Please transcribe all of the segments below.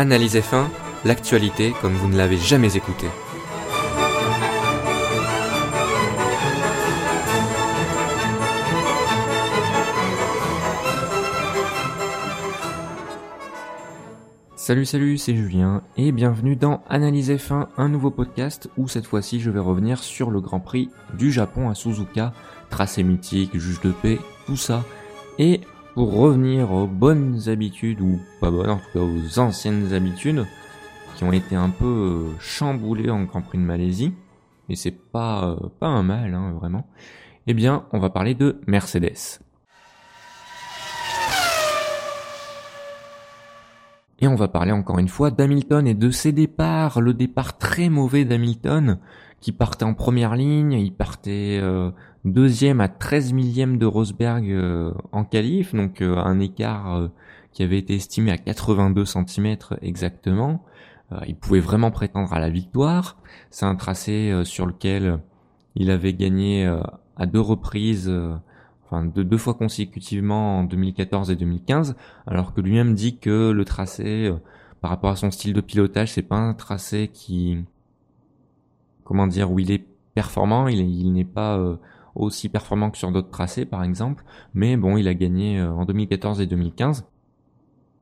Analyse F1, l'actualité comme vous ne l'avez jamais écouté. Salut salut, c'est Julien et bienvenue dans Analyse F1, un nouveau podcast où cette fois-ci je vais revenir sur le Grand Prix du Japon à Suzuka, tracé mythique, juge de paix, tout ça. Et pour revenir aux bonnes habitudes, ou pas bonnes, en tout cas aux anciennes habitudes, qui ont été un peu euh, chamboulées en Grand Prix de Malaisie, et c'est pas, euh, pas un mal, hein, vraiment, eh bien, on va parler de Mercedes. Et on va parler encore une fois d'Hamilton et de ses départs, le départ très mauvais d'Hamilton, qui partait en première ligne, il partait euh, deuxième à 13 millième de Rosberg euh, en qualif, donc euh, un écart qui avait été estimé à 82 cm exactement. il pouvait vraiment prétendre à la victoire. C'est un tracé sur lequel il avait gagné à deux reprises enfin de deux fois consécutivement en 2014 et 2015, alors que lui-même dit que le tracé, euh, par rapport à son style de pilotage, c'est pas un tracé qui, comment dire, où il est performant, il, n'est pas euh, aussi performant que sur d'autres tracés par exemple, mais bon, il a gagné euh, en 2014 et 2015,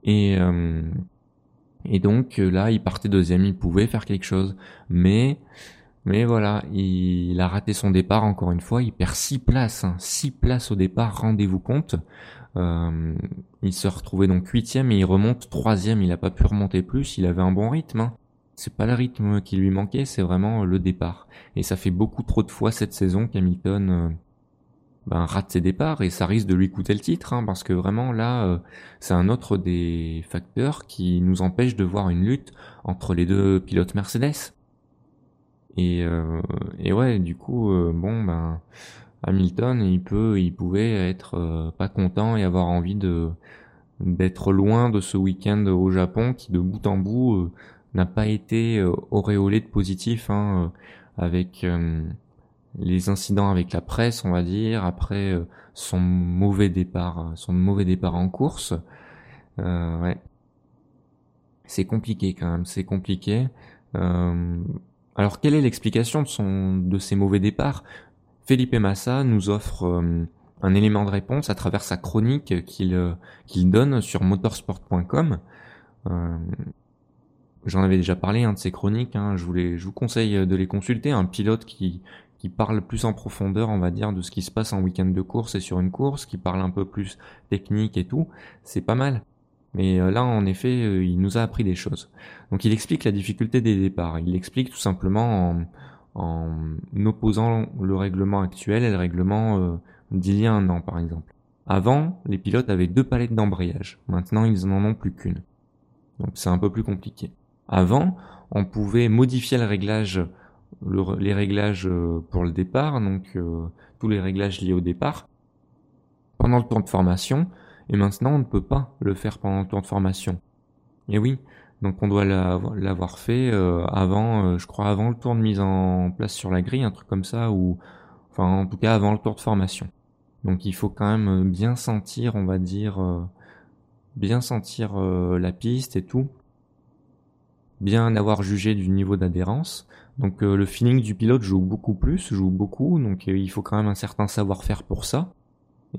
et et donc là, il partait deuxième, il pouvait faire quelque chose, mais mais voilà, il, a raté son départ encore une fois. Il perd 6 places, 6 hein. places au départ, rendez-vous compte. Euh, il se retrouvait donc huitième et il remonte troisième. Il n'a pas pu remonter plus. Il avait un bon rythme. Hein. C'est pas le rythme qui lui manquait, c'est vraiment le départ. Et ça fait beaucoup trop de fois cette saison qu'Hamilton euh, ben, rate ses départs et ça risque de lui coûter le titre, hein, parce que vraiment là, euh, c'est un autre des facteurs qui nous empêche de voir une lutte entre les deux pilotes Mercedes. Et, euh, et ouais, du coup, euh, bon, ben, Hamilton, il peut, il pouvait être euh, pas content et avoir envie de d'être loin de ce week-end au Japon qui, de bout en bout, n'a pas été auréolé de positif, hein, avec les incidents avec la presse, on va dire, après son mauvais départ, son mauvais départ en course. ouais, c'est compliqué quand même, c'est compliqué. Euh, alors quelle est l'explication de, son, de ces mauvais départs? Felipe Massa nous offre euh, un élément de réponse à travers sa chronique qu'il euh, qu'il donne sur motorsport.com. Euh, J'en avais déjà parlé hein, de ces chroniques, hein, je, je vous conseille de les consulter. Un pilote qui, qui parle plus en profondeur, on va dire, de ce qui se passe en week-end de course et sur une course, qui parle un peu plus technique et tout, c'est pas mal. Mais euh, là, en effet, euh, il nous a appris des choses. Donc il explique la difficulté des départs. Il l'explique tout simplement en, en, opposant le règlement actuel et le règlement euh, d'il y a un an, par exemple. Avant, les pilotes avaient deux palettes d'embrayage. Maintenant, ils n'en ont plus qu'une. Donc c'est un peu plus compliqué. Avant, on pouvait modifier les réglages pour le départ, donc tous les réglages liés au départ, pendant le temps de formation, et maintenant, on ne peut pas le faire pendant le temps de formation. Et oui, donc on doit l'avoir fait euh, avant, euh, je crois avant le tour de mise en place sur la grille, un truc comme ça, ou enfin en tout cas avant le tour de formation. Donc il faut quand même bien sentir, on va dire, euh, bien sentir la piste et tout, bien avoir jugé du niveau d'adhérence. Donc le feeling du pilote joue beaucoup plus, joue beaucoup, donc il faut quand même un certain savoir-faire pour ça.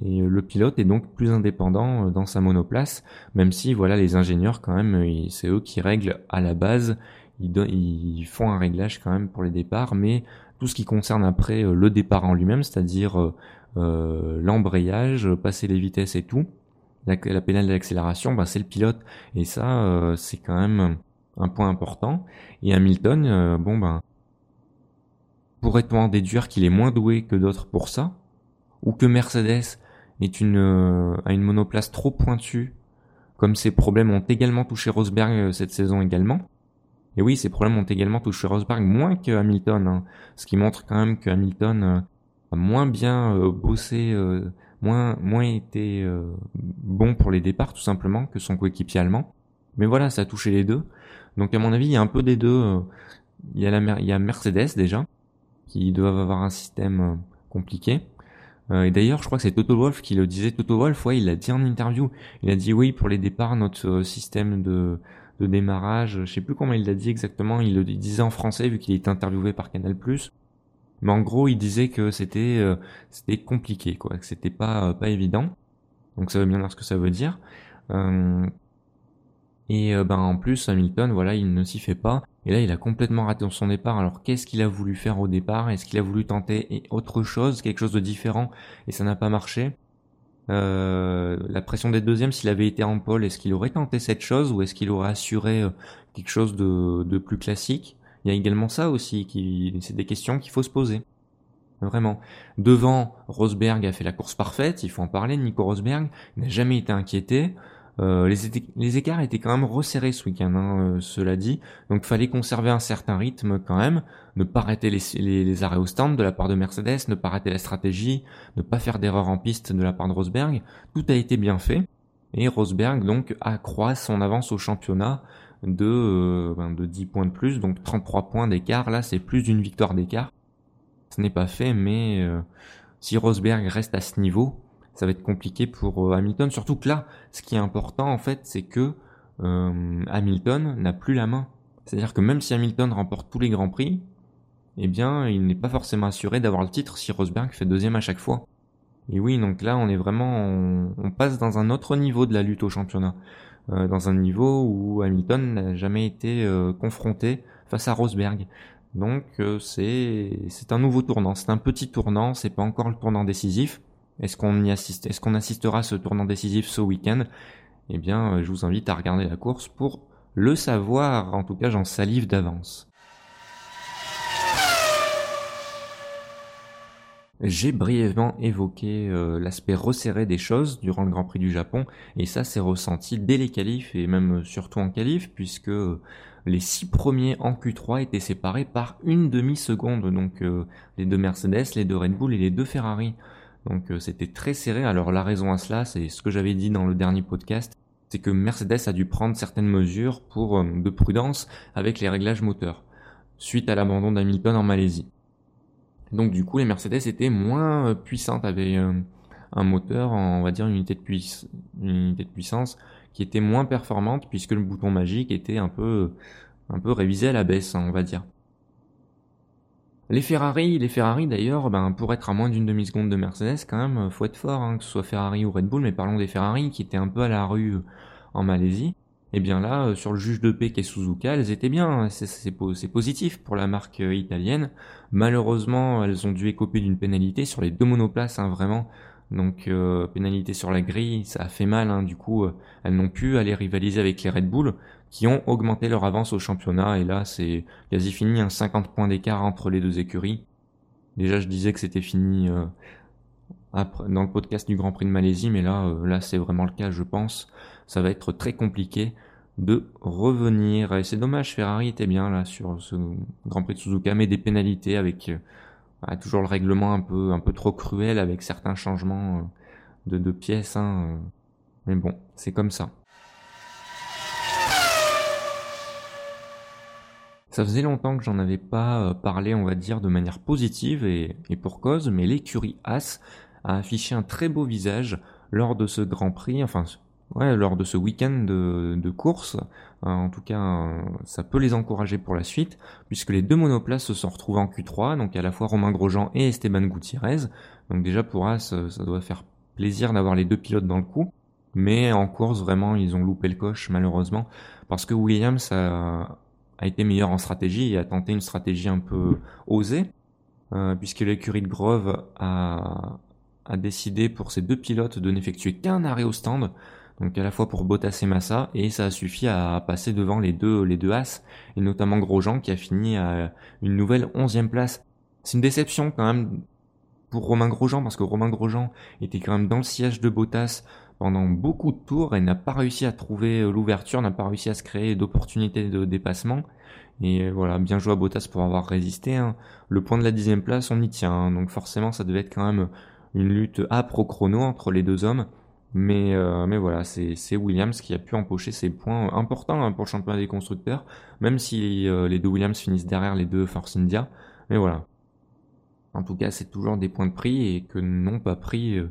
Et euh, le pilote est donc plus indépendant euh, dans sa monoplace, même si voilà les ingénieurs quand même, euh, c'est eux qui règlent à la base, ils, font un réglage quand même pour les départs, mais tout ce qui concerne après le départ en lui-même, c'est-à-dire euh, l'embrayage, passer les vitesses et tout, la, la pédale d'accélération, bah, c'est le pilote. Et ça, c'est quand même un point important. Et Hamilton, bon ben, pourrait-on en déduire qu'il est moins doué que d'autres pour ça? Ou que Mercedes est une, euh, a une monoplace trop pointue, comme ces problèmes ont également touché Rosberg euh, cette saison également? Et oui, ces problèmes ont également touché Rosberg moins que Hamilton, hein. ce qui montre quand même que Hamilton euh, a moins bien bossé, moins moins été bon pour les départs tout simplement que son coéquipier allemand. Mais voilà, ça a touché les deux. Donc à mon avis, il y a un peu des deux. Il y a la il y a Mercedes déjà qui doivent avoir un système compliqué. Euh, et d'ailleurs, je crois que c'est Toto Wolf qui le disait. Toto Wolf, ouais, il l'a dit en interview. Il a dit oui, pour les départs, notre euh, système de de démarrage. Je sais plus comment il l'a dit exactement. Il le disait en français vu qu'il était interviewé par Canal+. Mais en gros, il disait que c'était euh, c'était compliqué, quoi, que c'était pas pas évident. Donc ça veut bien dire ce que ça veut dire. Et ben en plus, Hamilton, voilà, il ne s'y fait pas. Et là, il a complètement raté son départ. Alors, qu'est-ce qu'il a voulu faire au départ? Est-ce qu'il a voulu tenter autre chose, quelque chose de différent, et ça n'a pas marché euh, La pression des deuxièmes, s'il avait été en pole, est-ce qu'il aurait tenté cette chose, ou est-ce qu'il aurait assuré euh, quelque chose de, plus classique? Il y a également ça aussi, qui, c'est des questions qu'il faut se poser. Vraiment. Devant, Rosberg a fait la course parfaite, il faut en parler, Nico Rosberg n'a jamais été inquiété. Euh, les, écarts étaient quand même resserrés ce week-end, hein, euh, cela dit. Donc fallait conserver un certain rythme quand même, ne pas arrêter les, arrêts au stand de la part de Mercedes, ne pas arrêter la stratégie, ne pas faire d'erreur en piste de la part de Rosberg. Tout a été bien fait. Et Rosberg donc accroît son avance au championnat de, euh, ben, de 10 points de plus, donc 33 points d'écart. Là c'est plus d'une victoire d'écart. Ce n'est pas fait, mais si Rosberg reste à ce niveau, ça va être compliqué pour euh, Hamilton. Surtout que là, ce qui est important en fait, c'est que euh, Hamilton n'a plus la main. C'est-à-dire que même si Hamilton remporte tous les grands prix, eh bien, il n'est pas forcément assuré d'avoir le titre si Rosberg fait deuxième à chaque fois. Et oui, donc là, on est vraiment, on, passe dans un autre niveau de la lutte au championnat, euh, dans un niveau où Hamilton n'a jamais été confronté face à Rosberg. Donc c'est c'est un nouveau tournant, c'est un petit tournant, c'est pas encore le tournant décisif, est-ce qu'on assistera à ce tournant décisif ce week-end? Eh bien, euh, je vous invite à regarder la course pour le savoir. En tout cas, j'en salive d'avance. J'ai brièvement évoqué euh, l'aspect resserré des choses durant le Grand Prix du Japon, et ça s'est ressenti dès les qualifs, et même surtout en qualif, puisque les six premiers en Q3 étaient séparés par une demi-seconde, donc euh, les deux Mercedes, les deux Red Bull et les deux Ferrari. Donc euh, c'était très serré. Alors la raison à cela, c'est ce que j'avais dit dans le dernier podcast, c'est que Mercedes a dû prendre certaines mesures pour euh, de prudence avec les réglages moteurs suite à l'abandon d'Hamilton en Malaisie. Donc du coup, les Mercedes étaient moins euh, puissantes, avaient un moteur, on va dire une unité, de une unité de puissance qui était moins performante puisque le bouton magique était un peu un peu révisé à la baisse, on va dire. Les Ferrari, les Ferrari d'ailleurs, ben, pour être à moins d'une demi-seconde de Mercedes, quand même, faut être fort, hein, que ce soit Ferrari ou Red Bull, mais parlons des Ferrari qui étaient un peu à la rue euh, en Malaisie. Et eh bien là, euh, sur le juge de paix qui est Suzuka, elles étaient bien, hein, c'est positif pour la marque euh, italienne. Malheureusement, elles ont dû écoper d'une pénalité sur les deux monoplaces, hein, vraiment. Donc pénalité sur la grille, ça a fait mal. Hein, du coup, elles n'ont pu aller rivaliser avec les Red Bull qui ont augmenté leur avance au championnat. Et là, c'est quasi fini, un 50 points d'écart entre les deux écuries. Déjà, je disais que c'était fini euh, dans le podcast du Grand Prix de Malaisie, mais là, euh, là, c'est vraiment le cas, je pense. Ça va être très compliqué de revenir. Et c'est dommage, Ferrari était bien là sur ce Grand Prix de Suzuka, mais des pénalités avec euh, toujours le règlement un peu, un peu trop cruel avec certains changements de, de pièces. Hein, mais bon, c'est comme ça. Ça faisait longtemps que j'en avais pas euh, parlé, on va dire, de manière positive et, pour cause, mais l'écurie As a affiché un très beau visage lors de ce Grand Prix, enfin, ouais, lors de ce week-end de, course. Euh, en tout cas, euh, ça peut les encourager pour la suite, puisque les deux monoplaces se sont retrouvés en Q3, donc à la fois Romain Grosjean et Esteban Gutiérrez. Donc déjà pour As, ça doit faire plaisir d'avoir les deux pilotes dans le coup. Mais en course, vraiment, ils ont loupé le coche, malheureusement, parce que Williams a été meilleur en stratégie et a tenté une stratégie un peu osée, euh, puisque l'écurie de Grove a, a décidé pour ces deux pilotes de n'effectuer qu'un arrêt au stand, donc à la fois pour Bottas et Massa, et ça a suffi à passer devant les deux, les deux As, et notamment Grosjean qui a fini à une nouvelle onzième place. C'est une déception quand même pour Romain Grosjean, parce que Romain Grosjean était quand même dans le siège de Bottas pendant beaucoup de tours et n'a pas réussi à trouver l'ouverture, n'a pas réussi à se créer d'opportunités de dépassement. Et voilà, bien joué à Bottas pour avoir résisté. Hein. Le point de la dixième place, on y tient. Hein. Donc forcément, ça devait être quand même une lutte âpre au chrono entre les deux hommes. Mais, euh, mais voilà, c'est Williams qui a pu empocher ses points importants hein, pour le championnat des constructeurs, même si les deux Williams finissent derrière les deux Force India. Mais voilà. En tout cas, c'est toujours des points de prix et que n'ont pas pris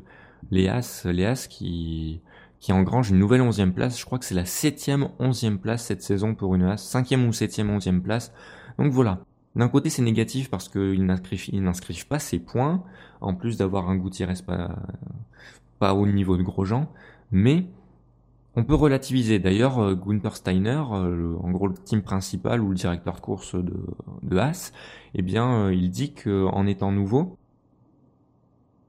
les As, les As qui, qui engrange une nouvelle onzième place. Je crois que c'est la septième onzième place cette saison pour une As, cinquième ou septième onzième place. Donc voilà. D'un côté, c'est négatif parce qu'ils n'inscrivent pas ses points, en plus d'avoir un Gutiérrez pas, pas au niveau de Grosjean. Mais on peut relativiser. D'ailleurs, euh, Gunther Steiner, euh, en gros le team principal ou le directeur de course de, de Haas, eh bien, euh, il dit qu'en étant nouveau,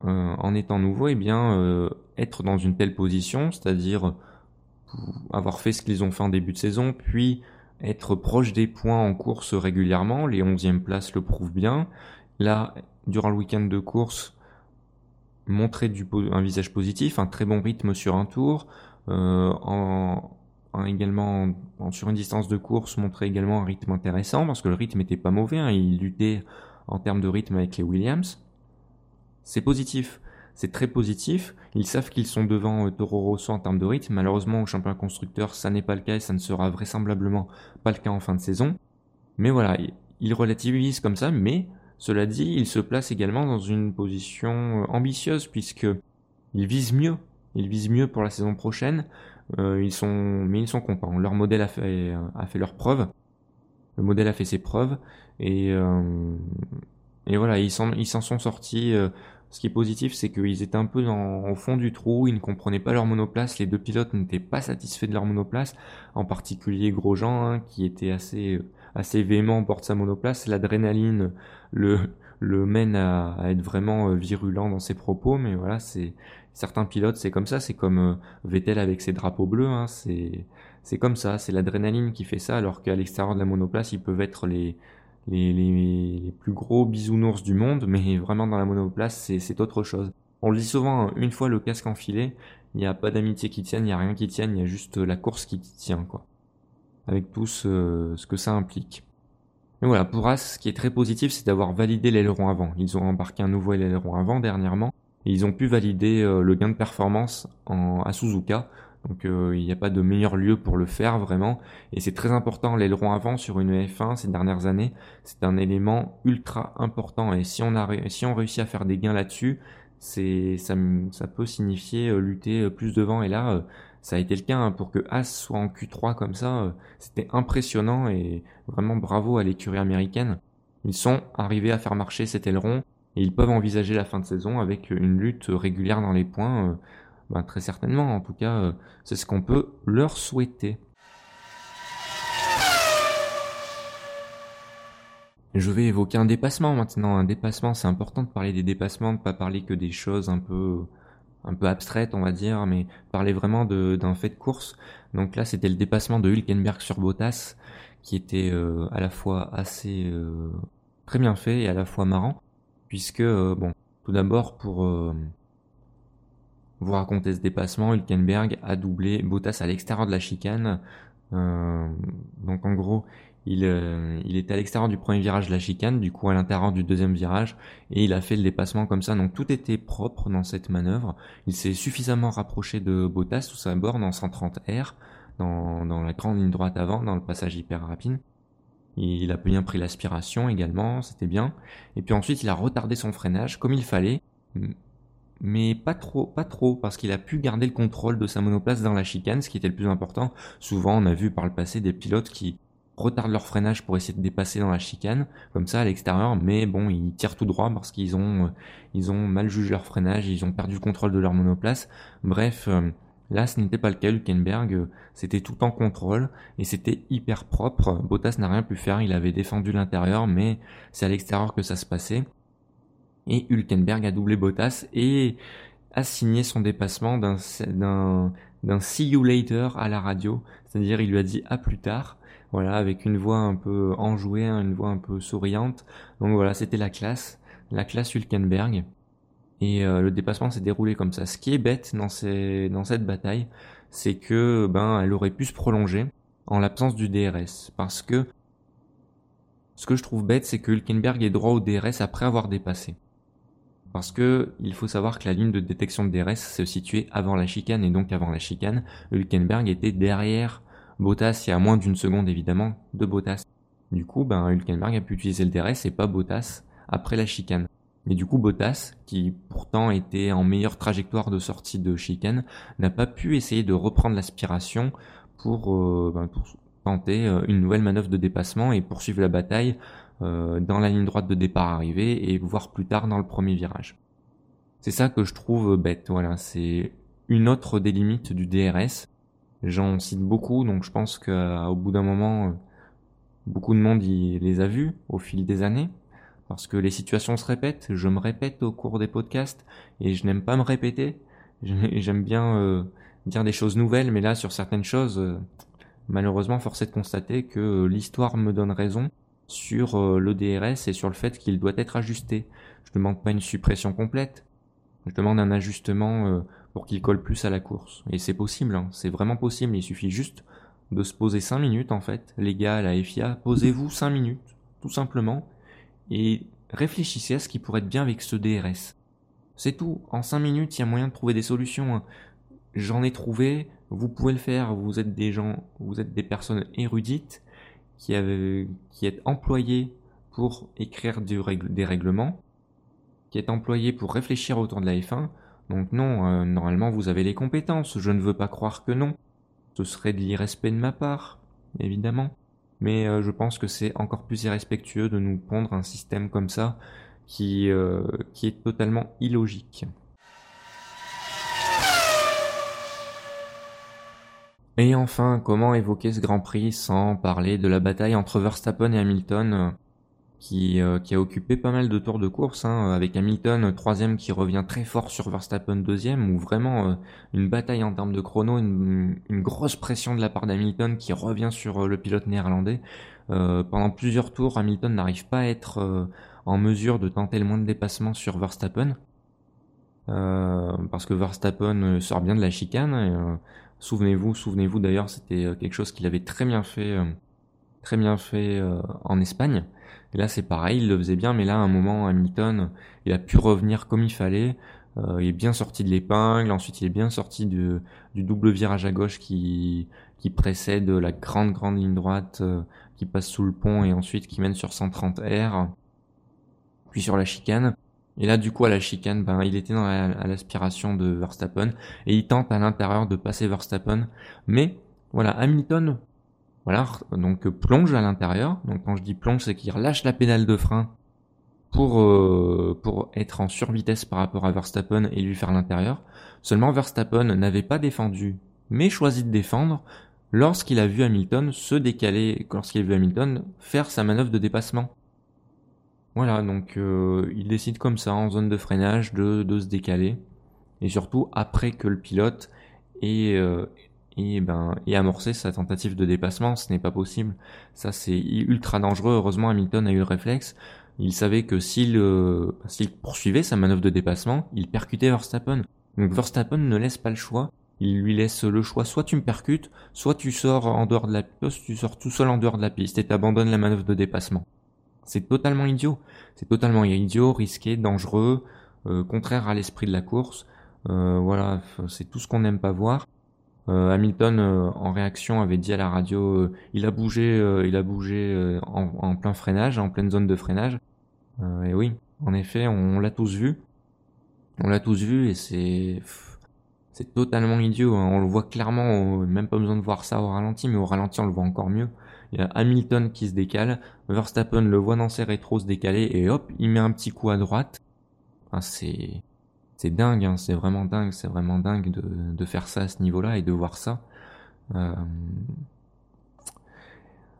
en étant nouveau, eh bien, être dans une telle position, c'est-à-dire avoir fait ce qu'ils ont fait en début de saison, puis être proche des points en course régulièrement, les 11e places le prouvent bien. Là, durant le week-end de course, montrer un visage positif, un très bon rythme sur un tour, euh, en, également sur une distance de course montrer également un rythme intéressant parce que le rythme était pas mauvais, hein, il luttait en termes de rythme avec les Williams. C'est positif, c'est très positif. Ils savent qu'ils sont devant euh, Toro Rosso en termes de rythme. Malheureusement, au championnat constructeur, ça n'est pas le cas et ça ne sera vraisemblablement pas le cas en fin de saison. Mais voilà, ils relativisent comme ça, mais cela dit, ils se placent également dans une position euh, ambitieuse puisque ils visent mieux ils visent mieux pour la saison prochaine. Euh, ils sont, mais ils sont contents. Leur modèle a fait, a fait. Le modèle a fait ses preuves et euh, voilà, ils s'en sont sortis. Euh, ce qui est positif, c'est qu'ils étaient un peu au fond du trou, ils ne comprenaient pas leur monoplace, les deux pilotes n'étaient pas satisfaits de leur monoplace, en particulier Grosjean, hein, qui était assez, assez véhément bord de sa monoplace. L'adrénaline le, le mène à, à, être vraiment virulent dans ses propos, mais voilà, c'est certains pilotes, c'est comme ça, c'est comme euh, Vettel avec ses drapeaux bleus, hein, c'est c'est comme ça, c'est l'adrénaline qui fait ça, alors qu'à l'extérieur de la monoplace, ils peuvent être les, les, les, plus gros bisounours du monde, mais vraiment dans la monoplace, c'est autre chose. On le dit souvent, hein, une fois le casque enfilé, il n'y a pas d'amitié qui tienne, il n'y a rien qui tienne, il y a juste la course qui tient, quoi. Avec tout ce, ce que ça implique. Mais voilà, pour As, ce qui est très positif, c'est d'avoir validé l'aileron avant. Ils ont embarqué un nouveau aileron avant dernièrement, ils ont pu valider euh, le gain de performance en, à Suzuka. Donc euh, il n'y a pas de meilleur lieu pour le faire vraiment. Et c'est très important, l'aileron avant sur une F1 ces dernières années, c'est un élément ultra important. Et si on, a, si on réussit à faire des gains là-dessus, c'est ça, peut signifier euh, lutter plus devant. Et là, ça a été le cas hein, pour que As soit en Q3 comme ça. C'était impressionnant et vraiment bravo à l'écurie américaine. Ils sont arrivés à faire marcher cet aileron et ils peuvent envisager la fin de saison avec une lutte régulière dans les points. Euh, ben, très certainement, en tout cas, euh, c'est ce qu'on peut leur souhaiter. Je vais évoquer un dépassement maintenant. Un dépassement, c'est important de parler des dépassements, de pas parler que des choses un peu, un peu abstraites, on va dire, mais parler vraiment d'un fait de course. Donc là, c'était le dépassement de Hülkenberg sur Bottas, qui était euh, à la fois assez très bien fait et à la fois marrant puisque, euh, bon, tout d'abord, pour euh, vous raconter ce dépassement, Hülkenberg a doublé Bottas à l'extérieur de la chicane. Euh, donc en gros, il, il était à l'extérieur du premier virage de la chicane, du coup à l'intérieur du deuxième virage, et il a fait le dépassement comme ça. Donc tout était propre dans cette manœuvre. Il s'est suffisamment rapproché de Bottas sous sa borne en 130 R, dans, dans la grande ligne droite avant, dans le passage hyper rapide. Il a bien pris l'aspiration également, c'était bien. Et puis ensuite, il a retardé son freinage comme il fallait, mais pas trop, pas trop, parce qu'il a pu garder le contrôle de sa monoplace dans la chicane, ce qui était le plus important. Souvent, on a vu par le passé des pilotes qui retardent leur freinage pour essayer de dépasser dans la chicane, comme ça à l'extérieur, mais bon, ils tirent tout droit parce qu'ils ont, ils ont mal jugé leur freinage, ils ont perdu le contrôle de leur monoplace. Bref, euh, Là, ce n'était pas le cas. Hülkenberg, c'était tout en contrôle et c'était hyper propre. Bottas n'a rien pu faire. Il avait défendu l'intérieur, mais c'est à l'extérieur que ça se passait. Et Hülkenberg a doublé Bottas et a signé son dépassement d'un, see you later à la radio. C'est-à-dire, il lui a dit à plus tard. Voilà, avec une voix un peu enjouée, hein, une voix un peu souriante. Donc voilà, c'était la classe. La classe Hülkenberg. Et euh, le dépassement s'est déroulé comme ça. Ce qui est bête dans, ces, dans cette bataille, c'est que ben elle aurait pu se prolonger en l'absence du DRS. Parce que ce que je trouve bête, c'est que Hülkenberg est droit au DRS après avoir dépassé. Parce que il faut savoir que la ligne de détection de DRS se situait avant la chicane et donc avant la chicane, Hülkenberg était derrière Bottas il y a moins d'une seconde évidemment de Bottas. Du coup, ben Hülkenberg a pu utiliser le DRS et pas Bottas après la chicane. Et du coup, Bottas, qui pourtant était en meilleure trajectoire de sortie de chicane, n'a pas pu essayer de reprendre l'aspiration pour, euh, ben, tenter euh, une nouvelle manœuvre de dépassement et poursuivre la bataille dans la ligne droite de départ arrivée et voir plus tard dans le premier virage. C'est ça que je trouve bête. Voilà, c'est une autre des limites du DRS. J'en cite beaucoup, donc je pense qu'au bout d'un moment, beaucoup de monde les a vus au fil des années parce que les situations se répètent, je me répète au cours des podcasts et je n'aime pas me répéter. J'aime bien euh, dire des choses nouvelles, mais là sur certaines choses, euh, malheureusement, force est de constater que euh, l'histoire me donne raison sur le DRS et sur le fait qu'il doit être ajusté. Je demande pas une suppression complète, je demande un ajustement pour qu'il colle plus à la course. Et c'est possible, hein. c'est vraiment possible. Il suffit juste de se poser 5 minutes en fait. Les gars à la FIA, posez-vous 5 minutes, tout simplement et réfléchissez à ce qui pourrait être bien avec ce DRS. C'est tout. En 5 minutes, il y a moyen de trouver des solutions. Hein. J'en ai trouvé. Vous pouvez le faire. Vous êtes des gens, vous êtes des personnes érudites qui, êtes employés pour écrire des règlements, qui êtes employés pour réfléchir autour de la F1. Donc non, euh, normalement vous avez les compétences. Je ne veux pas croire que non. Ce serait de l'irrespect de ma part, évidemment mais euh, je pense que c'est encore plus irrespectueux de nous pondre un système comme ça qui, euh, qui est totalement illogique. Et enfin, comment évoquer ce Grand Prix sans parler de la bataille entre Verstappen et Hamilton qui, euh, qui a occupé pas mal de tours de course, hein, avec Hamilton troisième qui revient très fort sur Verstappen deuxième, ou vraiment euh, une bataille en termes de chrono, une, grosse pression de la part d'Hamilton qui revient sur euh, le pilote néerlandais. pendant plusieurs tours, Hamilton n'arrive pas à être en mesure de tenter le moins de dépassement sur Verstappen, parce que Verstappen sort bien de la chicane. Souvenez-vous, souvenez-vous d'ailleurs, c'était quelque chose qu'il avait très bien fait, très bien fait en Espagne. Et là, c'est pareil, il le faisait bien, mais là, à un moment, Hamilton, il a pu revenir comme il fallait. Euh, il est bien sorti de l'épingle. Ensuite, il est bien sorti du, double virage à gauche qui, qui précède la grande, grande ligne droite euh, qui passe sous le pont et ensuite qui mène sur 130 R. Puis sur la chicane. Et là, du coup, à la chicane, ben, il était à l'aspiration de Verstappen et il tente à l'intérieur de passer Verstappen. Mais voilà, Hamilton voilà, donc plonge à l'intérieur. Donc quand je dis plonge, c'est qu'il relâche la pédale de frein pour euh, pour être en survitesse par rapport à Verstappen et lui faire l'intérieur. Seulement Verstappen n'avait pas défendu, mais choisi de défendre lorsqu'il a vu Hamilton se décaler, lorsqu'il a vu Hamilton faire sa manœuvre de dépassement. Voilà, donc euh, il décide comme ça en zone de freinage de, de se décaler et surtout après que le pilote ait, euh, et ben et amorcer sa tentative de dépassement, ce n'est pas possible. Ça c'est ultra dangereux. Heureusement Hamilton a eu le réflexe. Il savait que s'il euh, poursuivait sa manœuvre de dépassement, il percutait Verstappen. Donc Verstappen ne laisse pas le choix. Il lui laisse le choix, soit tu me percutes, soit tu sors en dehors de la piste, tu sors tout seul en dehors de la piste et t'abandonnes la manœuvre de dépassement. C'est totalement idiot. C'est totalement idiot, risqué, dangereux, euh, contraire à l'esprit de la course. Euh, voilà, c'est tout ce qu'on n'aime pas voir. Euh, Hamilton en réaction avait dit à la radio il a bougé il a bougé en, plein freinage en pleine zone de freinage et oui en effet on, l'a tous vu on l'a tous vu et c'est c'est totalement idiot hein. on le voit clairement même pas besoin de voir ça au ralenti mais au ralenti on le voit encore mieux il y a Hamilton qui se décale Verstappen le voit dans ses rétros se décaler et hop il met un petit coup à droite enfin, c'est c'est dingue, hein, c'est vraiment dingue, c'est vraiment dingue de, de, faire ça à ce niveau-là et de voir ça. Euh...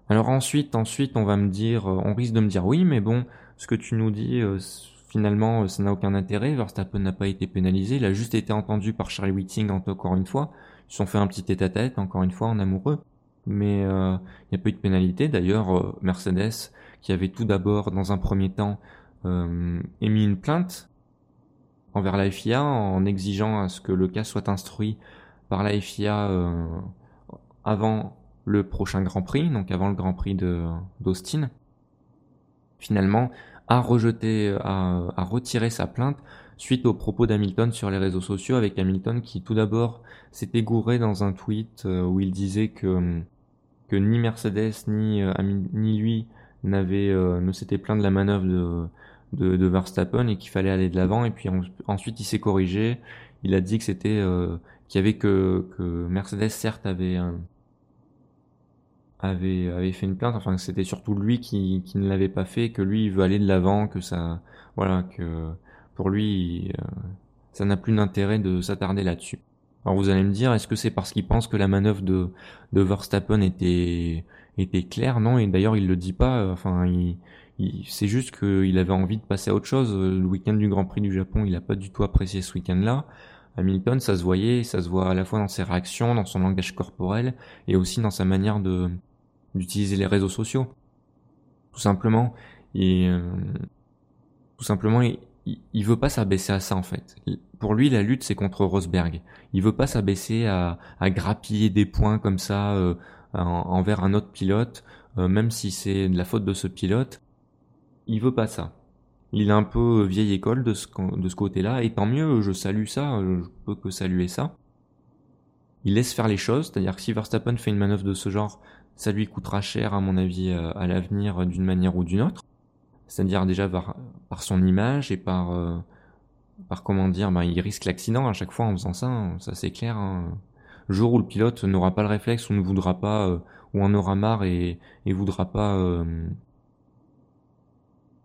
Alors ensuite, ensuite, on va me dire, euh, on risque de me dire oui, mais bon, ce que tu nous dis, euh, finalement, ça n'a aucun intérêt. Verstappen n'a pas été pénalisé, il a juste été entendu par Charlie Whiting encore une fois. Ils se sont fait un petit tête-à-tête, encore une fois, en amoureux. Mais euh, il n'y a pas eu de pénalité. D'ailleurs, Mercedes, qui avait tout d'abord, dans un premier temps, émis une plainte envers la FIA en exigeant à ce que le cas soit instruit par la FIA euh, avant le prochain Grand Prix, donc avant le Grand Prix d'Austin. Finalement, a rejeté, a, a retiré sa plainte suite aux propos d'Hamilton sur les réseaux sociaux, avec Hamilton qui tout d'abord s'était gouré dans un tweet euh, où il disait que que ni Mercedes ni euh, lui n'avait ne s'était plaint de la manœuvre de de, Verstappen et qu'il fallait aller de l'avant. Et puis ensuite, il s'est corrigé. Il a dit que c'était euh, qu'il y avait que, que Mercedes certes avait avait avait fait une plainte. Enfin, c'était surtout lui qui, qui ne l'avait pas fait, que lui il veut aller de l'avant, que ça, voilà, que pour lui, euh, ça n'a plus d'intérêt de s'attarder là-dessus. Alors vous allez me dire, est-ce que c'est parce qu'il pense que la manœuvre de, de Verstappen était, était claire? Non, et d'ailleurs il le dit pas. Euh, enfin, il, c'est juste qu'il avait envie de passer à autre chose. Le week-end du Grand Prix du Japon, il a pas du tout apprécié ce week-end-là. Hamilton, ça se voyait, ça se voit à la fois dans ses réactions, dans son langage corporel, et aussi dans sa manière de d'utiliser les réseaux sociaux. Tout simplement, et euh, tout simplement, il, il veut pas s'abaisser à ça en fait. Pour lui, la lutte c'est contre Rosberg. Il veut pas s'abaisser à, grappiller des points comme ça euh, envers un autre pilote, euh, même si c'est de la faute de ce pilote. Il veut pas ça. Il est un peu vieille école de ce, de ce côté-là, et tant mieux, je salue ça, je peux que saluer ça. Il laisse faire les choses, c'est-à-dire que si Verstappen fait une manœuvre de ce genre, ça lui coûtera cher à mon avis euh, à l'avenir d'une manière ou d'une autre c'est-à-dire déjà par, par, son image et par euh, par comment dire, ben, il risque l'accident à chaque fois en faisant ça, hein, ça c'est clair. Hein. Le jour où le pilote n'aura pas le réflexe ou ne voudra pas euh, ou en aura marre et, et voudra pas euh,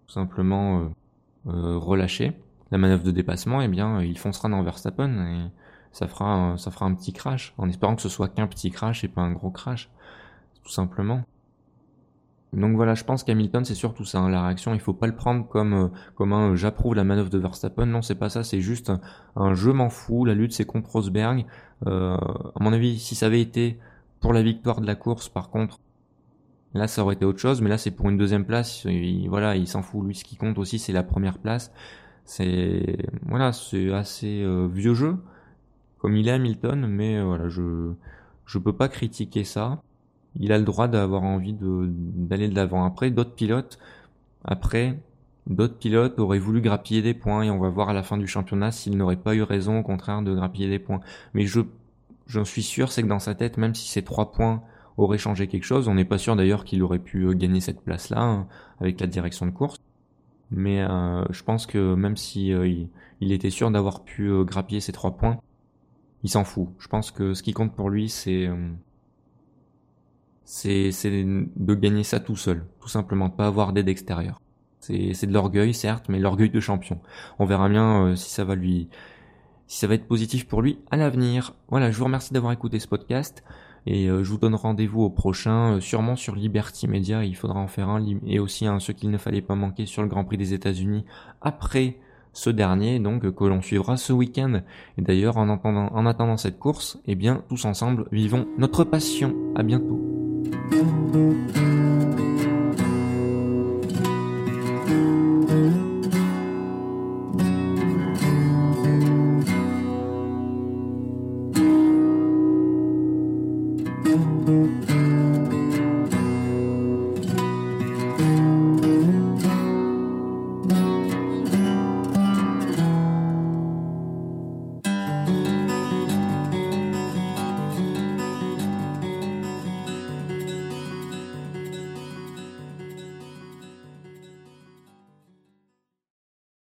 tout simplement relâcher la manœuvre de dépassement, eh bien il foncera dans Verstappen et ça fera ça fera un petit crash en espérant que ce soit qu'un petit crash et pas un gros crash tout simplement. Donc voilà, je pense qu'Hamilton c'est surtout ça, hein, la réaction. Il faut pas le prendre comme euh, comme un euh, j'approuve la manœuvre de Verstappen. Non, c'est pas ça. C'est juste un, je m'en fous. La lutte c'est contre Rosberg. Euh, à mon avis, si ça avait été pour la victoire de la course, par contre, là ça aurait été autre chose. Mais là c'est pour une deuxième place. voilà, il s'en fout. Lui, ce qui compte aussi c'est la première place. C'est voilà, c'est assez vieux jeu comme il est Hamilton, mais voilà, je je peux pas critiquer ça il a le droit d'avoir envie d'aller de l'avant. Après, d'autres pilotes, après, d'autres pilotes auraient voulu grappiller des points et on va voir à la fin du championnat s'il n'aurait pas eu raison au contraire de grappiller des points. Mais je, j'en suis sûr, c'est que dans sa tête, même si ces trois points auraient changé quelque chose, on n'est pas sûr d'ailleurs qu'il aurait pu euh, gagner cette place-là hein, avec la direction de course. Mais euh, je pense que même si euh, il, était sûr d'avoir pu grappiller ces trois points, il s'en fout. Je pense que ce qui compte pour lui, c'est c'est de gagner ça tout seul, tout simplement, pas avoir d'aide extérieure. C'est de l'orgueil, certes, mais l'orgueil de champion. On verra bien euh, si ça va lui, si ça va être positif pour lui à l'avenir. Voilà, je vous remercie d'avoir écouté ce podcast et euh, je vous donne rendez-vous au prochain, euh, sûrement sur Liberty Media. Il faudra en faire un et aussi un ce qu'il ne fallait pas manquer sur le Grand Prix des États-Unis après ce dernier, donc que l'on suivra ce week-end. Et d'ailleurs, en, en attendant cette course, eh bien, tous ensemble, vivons notre passion. À bientôt. Thank you.